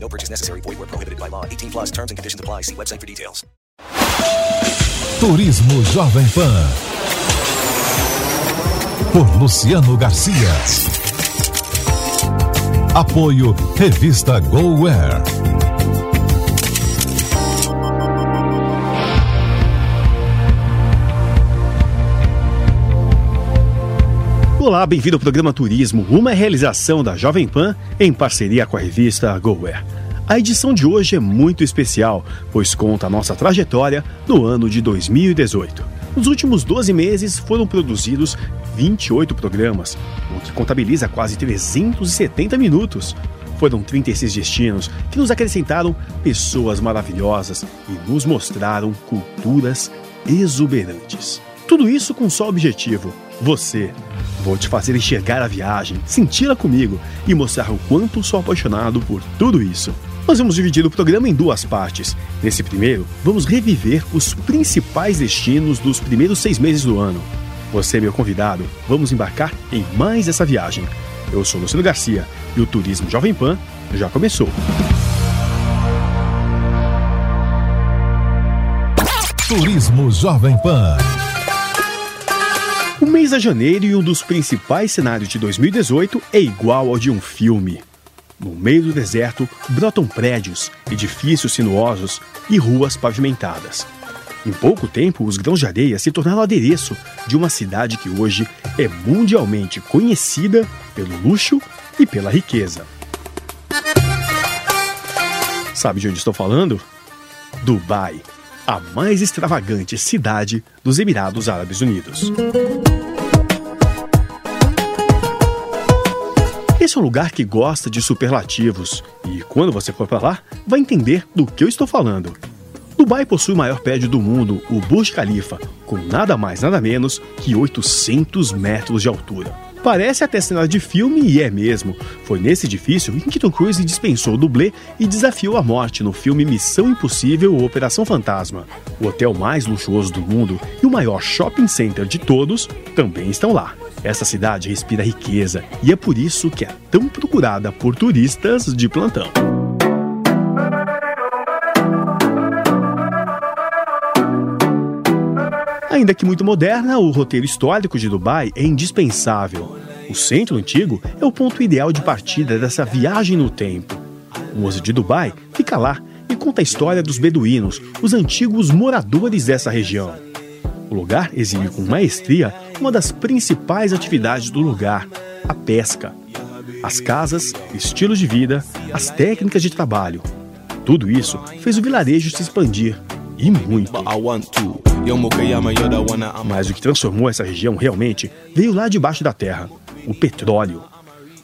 No purchase necessary. Void where prohibited by law. 18 plus terms and conditions apply. See website for details. Turismo Jovem Pan. Por Luciano Garcia. Apoio Revista GoWare. Olá, bem-vindo ao programa Turismo, uma realização da Jovem Pan em parceria com a revista GoWare. A edição de hoje é muito especial, pois conta a nossa trajetória no ano de 2018. Nos últimos 12 meses foram produzidos 28 programas, o que contabiliza quase 370 minutos. Foram 36 destinos que nos acrescentaram pessoas maravilhosas e nos mostraram culturas exuberantes. Tudo isso com só objetivo: você. Vou te fazer enxergar a viagem, senti-la comigo e mostrar o quanto sou apaixonado por tudo isso. Nós vamos dividir o programa em duas partes. Nesse primeiro, vamos reviver os principais destinos dos primeiros seis meses do ano. Você, meu convidado, vamos embarcar em mais essa viagem. Eu sou Luciano Garcia e o Turismo Jovem Pan já começou. Turismo Jovem Pan. Mês de janeiro e um dos principais cenários de 2018 é igual ao de um filme. No meio do deserto, brotam prédios, edifícios sinuosos e ruas pavimentadas. Em pouco tempo, os grãos de areia se tornaram adereço de uma cidade que hoje é mundialmente conhecida pelo luxo e pela riqueza. Sabe de onde estou falando? Dubai, a mais extravagante cidade dos Emirados Árabes Unidos. Esse é um lugar que gosta de superlativos e quando você for para lá, vai entender do que eu estou falando. Dubai possui o maior prédio do mundo, o Burj Khalifa, com nada mais nada menos que 800 metros de altura. Parece até cenário de filme e é mesmo. Foi nesse edifício em que Tom Cruise dispensou o dublê e desafiou a morte no filme Missão Impossível ou Operação Fantasma. O hotel mais luxuoso do mundo e o maior shopping center de todos também estão lá. Essa cidade respira riqueza e é por isso que é tão procurada por turistas de plantão. Ainda que muito moderna, o roteiro histórico de Dubai é indispensável. O centro antigo é o ponto ideal de partida dessa viagem no tempo. O Museu de Dubai fica lá e conta a história dos beduínos, os antigos moradores dessa região. O lugar exibe com maestria uma das principais atividades do lugar, a pesca. As casas, estilos de vida, as técnicas de trabalho. Tudo isso fez o vilarejo se expandir e muito. Mas o que transformou essa região realmente veio lá debaixo da terra: o petróleo.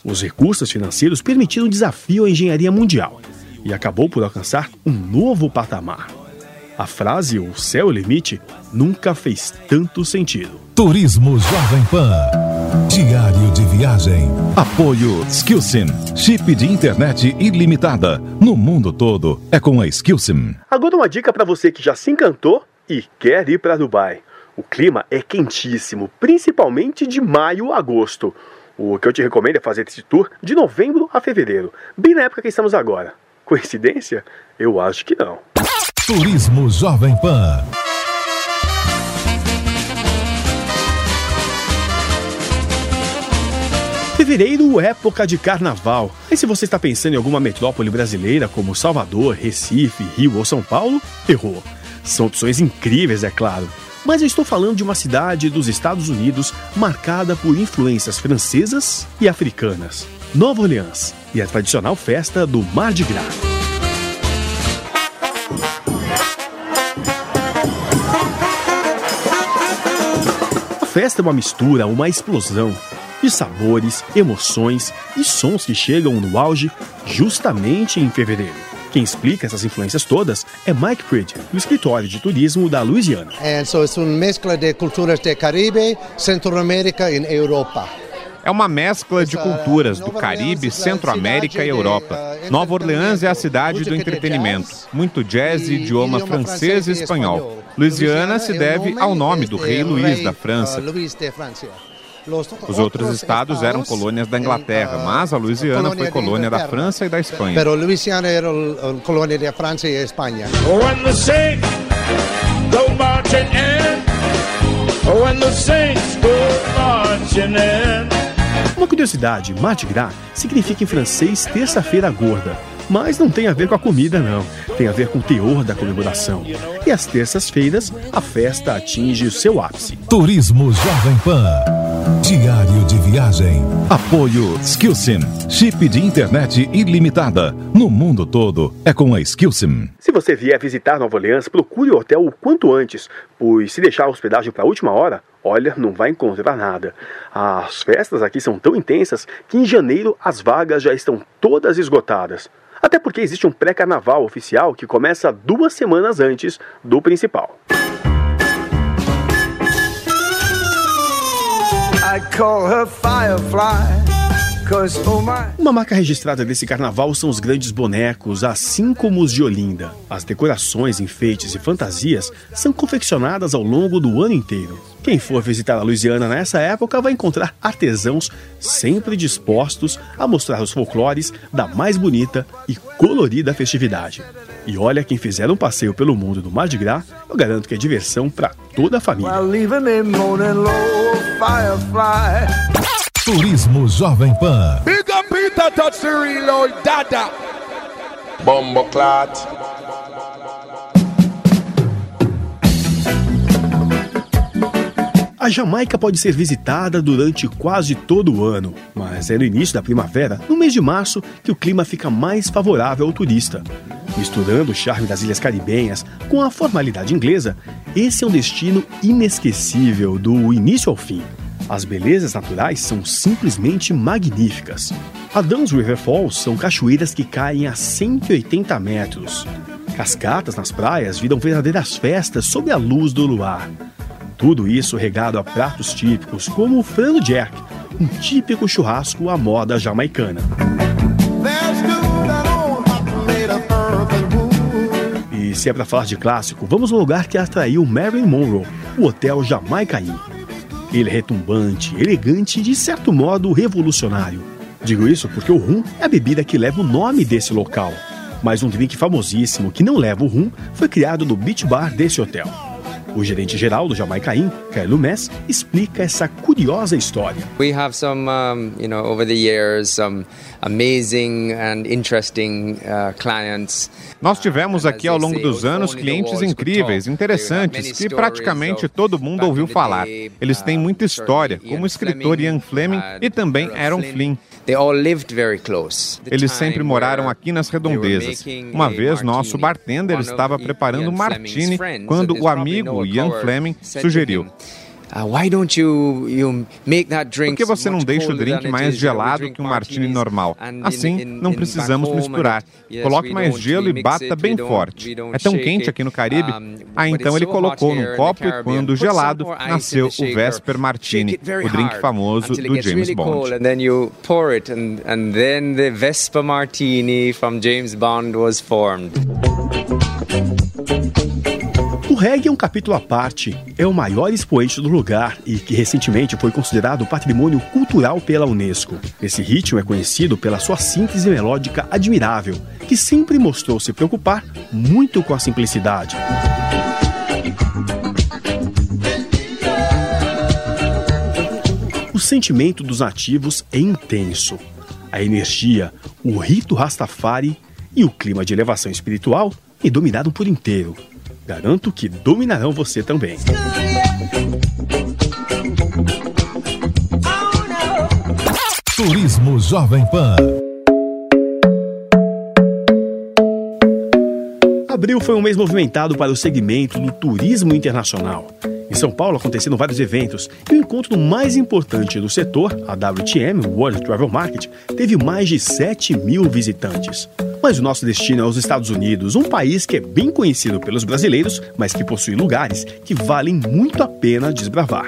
Os recursos financeiros permitiram um desafio à engenharia mundial e acabou por alcançar um novo patamar. A frase O céu é o limite nunca fez tanto sentido. Turismo Jovem Pan. Diário de viagem. Apoio Skillsim. Chip de internet ilimitada. No mundo todo é com a Skillsim. Agora uma dica para você que já se encantou e quer ir para Dubai. O clima é quentíssimo, principalmente de maio a agosto. O que eu te recomendo é fazer esse tour de novembro a fevereiro, bem na época que estamos agora. Coincidência? Eu acho que não. Turismo Jovem Pan. Fevereiro, época de carnaval. E se você está pensando em alguma metrópole brasileira como Salvador, Recife, Rio ou São Paulo, errou. São opções incríveis, é claro. Mas eu estou falando de uma cidade dos Estados Unidos marcada por influências francesas e africanas. Nova Orleans e a tradicional festa do Mardi Gras. A festa é uma mistura, uma explosão de sabores, emoções e sons que chegam no auge justamente em fevereiro. Quem explica essas influências todas é Mike Pridge, do escritório de turismo da Louisiana. And so it's uma mescla de culturas do Caribe, Centro-América e Europa. É uma mescla de culturas do Caribe, Centro-América e Europa. Nova Orleans é a cidade do entretenimento, muito jazz e idioma francês e espanhol. Louisiana se deve ao nome do rei Luís da França. Os outros estados eram colônias da Inglaterra, mas a Louisiana foi colônia da França e da Espanha. Pero Louisiana era colônia da França e Espanha. When the saints go marching in, when the saints go marching in. Uma curiosidade, Mardi Gras significa em francês terça-feira gorda. Mas não tem a ver com a comida, não. Tem a ver com o teor da comemoração. E às terças-feiras, a festa atinge o seu ápice. Turismo Jovem Pan. Diário de viagem. Apoio Skillsim. Chip de internet ilimitada. No mundo todo é com a Skillsim. Se você vier visitar Nova Orleans, procure o hotel o quanto antes, pois se deixar a hospedagem para a última hora, olha, não vai encontrar nada. As festas aqui são tão intensas que em janeiro as vagas já estão todas esgotadas. Até porque existe um pré-carnaval oficial que começa duas semanas antes do principal. I call her Firefly. Uma marca registrada desse carnaval são os grandes bonecos, assim como os de Olinda. As decorações, enfeites e fantasias são confeccionadas ao longo do ano inteiro. Quem for visitar a Louisiana nessa época vai encontrar artesãos sempre dispostos a mostrar os folclores da mais bonita e colorida festividade. E olha, quem fizer um passeio pelo mundo do Mardi Gras, eu garanto que é diversão para toda a família. Turismo Jovem Pan. Big up Peter, the reload, dada. Bombo clot. A Jamaica pode ser visitada durante quase todo o ano, mas é no início da primavera, no mês de março, que o clima fica mais favorável ao turista. Misturando o charme das ilhas caribenhas com a formalidade inglesa, esse é um destino inesquecível do início ao fim. As belezas naturais são simplesmente magníficas. A Duns River Falls são cachoeiras que caem a 180 metros. Cascatas nas praias viram verdadeiras festas sob a luz do luar. Tudo isso regado a pratos típicos, como o frango jack, um típico churrasco à moda jamaicana. E se é para falar de clássico, vamos ao lugar que atraiu Marilyn Monroe, o Hotel Jamaica Inn. Ele é retumbante, elegante e de certo modo revolucionário. Digo isso porque o rum é a bebida que leva o nome desse local. Mas um drink famosíssimo que não leva o rum foi criado no beach bar desse hotel. O gerente geral do Jamaica Inn, Carlo Mess, explica essa curiosa história. We have some, um, you know, over the years, some amazing and interesting uh, clients. Nós tivemos aqui ao longo dos anos clientes incríveis, interessantes, que praticamente todo mundo ouviu falar. Eles têm muita história, como o escritor Ian Fleming e também Aaron Flynn. Eles sempre moraram aqui nas redondezas. Uma vez, nosso bartender estava preparando um martini quando o amigo Ian Fleming sugeriu: Uh, Por que você não deixa o drink mais gelado que um martini normal? Assim, não precisamos misturar. Coloque mais gelo e bata bem forte. É tão quente aqui no Caribe? Ah, então ele colocou num copo e quando gelado, nasceu o Vesper Martini, o drink famoso do James Bond. You and then the Vesper Martini from James Bond was formed. Reggae é um capítulo à parte, é o maior expoente do lugar e que recentemente foi considerado patrimônio cultural pela Unesco. Esse ritmo é conhecido pela sua síntese melódica admirável, que sempre mostrou se preocupar muito com a simplicidade. O sentimento dos nativos é intenso. A energia, o rito Rastafari e o clima de elevação espiritual me dominaram por inteiro. Garanto que dominarão você também. Turismo Jovem Pan. Abril foi um mês movimentado para o segmento do turismo internacional. Em São Paulo aconteceram vários eventos e o encontro mais importante do setor, a WTM, World Travel Market, teve mais de 7 mil visitantes. Mas o nosso destino é os Estados Unidos, um país que é bem conhecido pelos brasileiros, mas que possui lugares que valem muito a pena desbravar.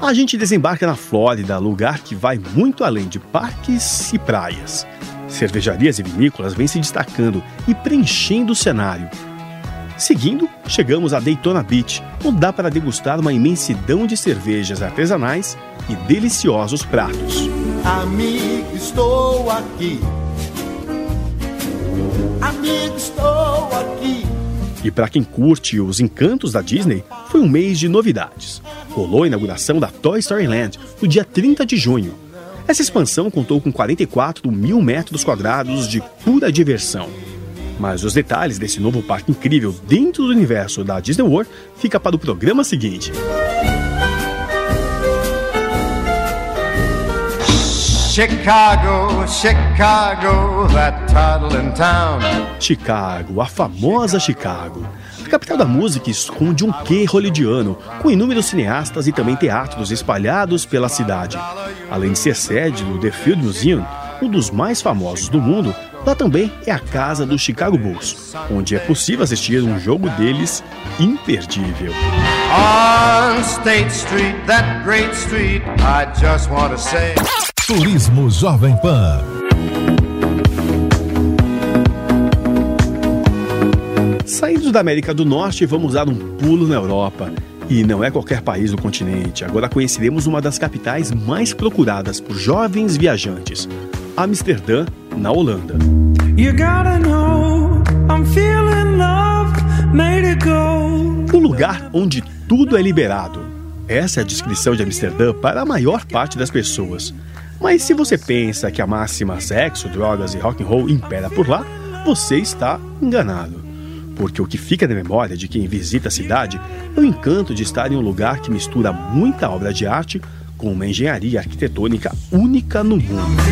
A gente desembarca na Flórida, lugar que vai muito além de parques e praias. Cervejarias e vinícolas vêm se destacando e preenchendo o cenário. Seguindo, chegamos a Daytona Beach, onde dá para degustar uma imensidão de cervejas artesanais e deliciosos pratos. Amigo, estou aqui. Amigo, estou aqui. E para quem curte os encantos da Disney, foi um mês de novidades. Rolou a inauguração da Toy Story Land no dia 30 de junho. Essa expansão contou com 44 mil metros quadrados de pura diversão. Mas os detalhes desse novo parque incrível dentro do universo da Disney World fica para o programa seguinte. Chicago, Chicago, that toddling town. Chicago, a famosa Chicago. A capital da música esconde um quê hollywoodiano, com inúmeros cineastas e também teatros espalhados pela cidade. Além de ser sede do The Field Museum, um dos mais famosos do mundo, lá também é a casa do Chicago Bulls, onde é possível assistir um jogo deles imperdível. On State Street, that great street, I just want to say. Turismo Jovem Pan. Saindo da América do Norte, vamos dar um pulo na Europa. E não é qualquer país do continente. Agora conheceremos uma das capitais mais procuradas por jovens viajantes, Amsterdã, na Holanda. Um lugar onde tudo é liberado. Essa é a descrição de Amsterdã para a maior parte das pessoas. Mas se você pensa que a máxima sexo, drogas e rock and roll impera por lá, você está enganado. Porque o que fica na memória de quem visita a cidade é o encanto de estar em um lugar que mistura muita obra de arte com uma engenharia arquitetônica única no mundo.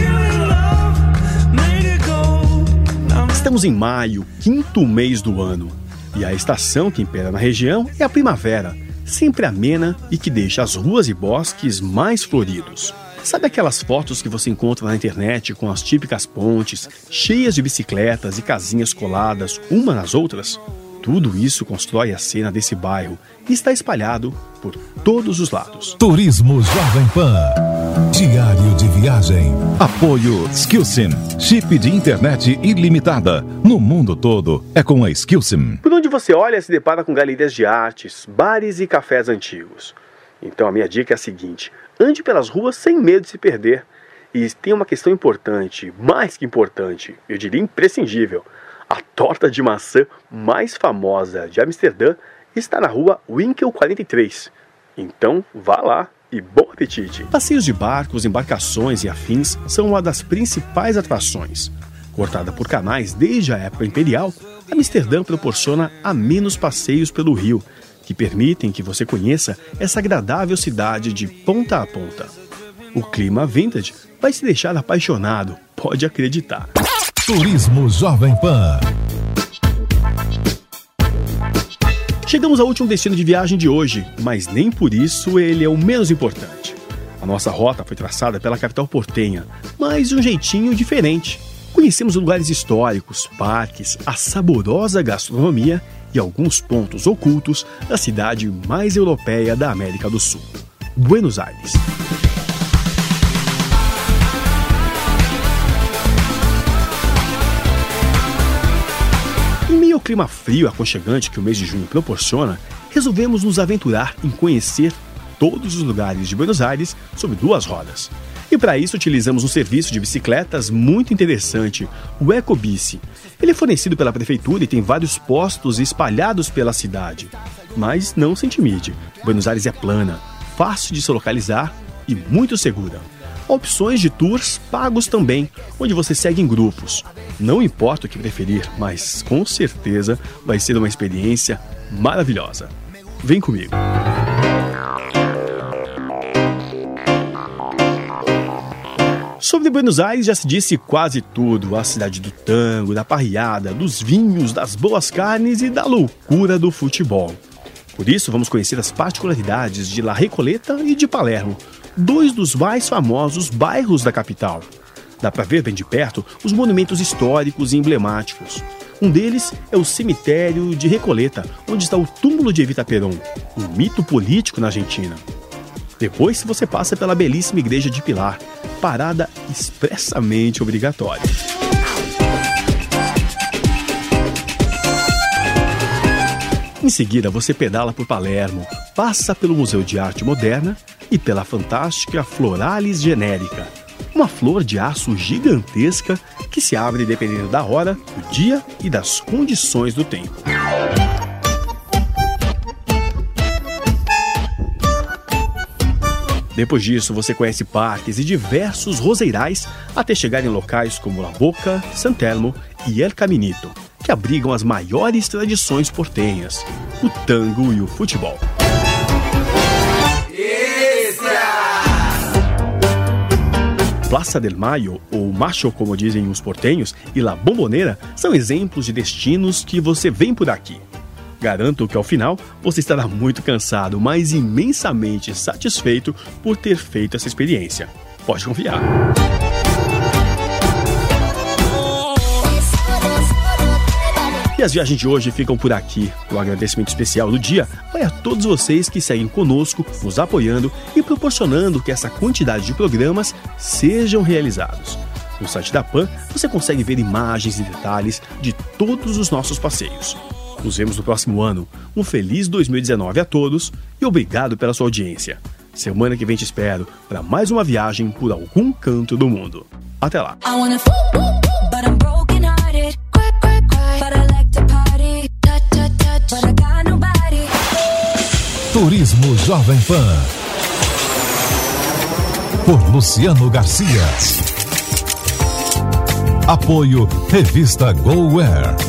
Estamos em maio, quinto mês do ano, e a estação que impera na região é a primavera, sempre amena e que deixa as ruas e bosques mais floridos. Sabe aquelas fotos que você encontra na internet com as típicas pontes, cheias de bicicletas e casinhas coladas uma nas outras? Tudo isso constrói a cena desse bairro e está espalhado por todos os lados. Turismo Jovem Pan. Diário de viagem. Apoio Skillsim. Chip de internet ilimitada. No mundo todo é com a Skillsim. Por onde você olha, se depara com galerias de artes, bares e cafés antigos. Então a minha dica é a seguinte: ande pelas ruas sem medo de se perder. E tem uma questão importante, mais que importante, eu diria imprescindível. A torta de maçã mais famosa de Amsterdã está na rua Winkel 43. Então vá lá e bom apetite! Passeios de barcos, embarcações e afins são uma das principais atrações. Cortada por canais desde a época imperial, Amsterdã proporciona a menos passeios pelo rio que permitem que você conheça essa agradável cidade de ponta a ponta. O clima vintage vai se deixar apaixonado, pode acreditar. Turismo Jovem Pan. Chegamos ao último destino de viagem de hoje, mas nem por isso ele é o menos importante. A nossa rota foi traçada pela capital portenha, mas de um jeitinho diferente. Conhecemos lugares históricos, parques, a saborosa gastronomia e alguns pontos ocultos da cidade mais europeia da América do Sul, Buenos Aires. Em meio ao clima frio e aconchegante que o mês de junho proporciona, resolvemos nos aventurar em conhecer todos os lugares de Buenos Aires sobre duas rodas. E para isso utilizamos um serviço de bicicletas muito interessante, o EcoBici. Ele é fornecido pela prefeitura e tem vários postos espalhados pela cidade. Mas não se intimide, Buenos Aires é plana, fácil de se localizar e muito segura. Opções de tours pagos também, onde você segue em grupos. Não importa o que preferir, mas com certeza vai ser uma experiência maravilhosa. Vem comigo! Sobre Buenos Aires já se disse quase tudo: a cidade do tango, da parriada, dos vinhos, das boas carnes e da loucura do futebol. Por isso, vamos conhecer as particularidades de La Recoleta e de Palermo, dois dos mais famosos bairros da capital. Dá para ver bem de perto os monumentos históricos e emblemáticos. Um deles é o cemitério de Recoleta, onde está o túmulo de Evita Peron, um mito político na Argentina. Depois você passa pela belíssima igreja de Pilar, parada expressamente obrigatória. Em seguida, você pedala por Palermo, passa pelo Museu de Arte Moderna e pela fantástica Floralis Genérica, uma flor de aço gigantesca que se abre dependendo da hora, do dia e das condições do tempo. Depois disso, você conhece parques e diversos roseirais até chegar em locais como La Boca, Santelmo e El Caminito que abrigam as maiores tradições portenhas, o tango e o futebol. Plaza del Mayo, ou Macho, como dizem os portenhos, e La Bombonera são exemplos de destinos que você vem por aqui. Garanto que ao final você estará muito cansado, mas imensamente satisfeito por ter feito essa experiência. Pode confiar. E as viagens de hoje ficam por aqui. O agradecimento especial do dia vai a todos vocês que seguem conosco, nos apoiando e proporcionando que essa quantidade de programas sejam realizados. No site da PAN você consegue ver imagens e detalhes de todos os nossos passeios. Nos vemos no próximo ano. Um feliz 2019 a todos e obrigado pela sua audiência. Semana que vem te espero para mais uma viagem por algum canto do mundo. Até lá! Turismo Jovem Pan. Por Luciano Garcia. Apoio Revista GoWare.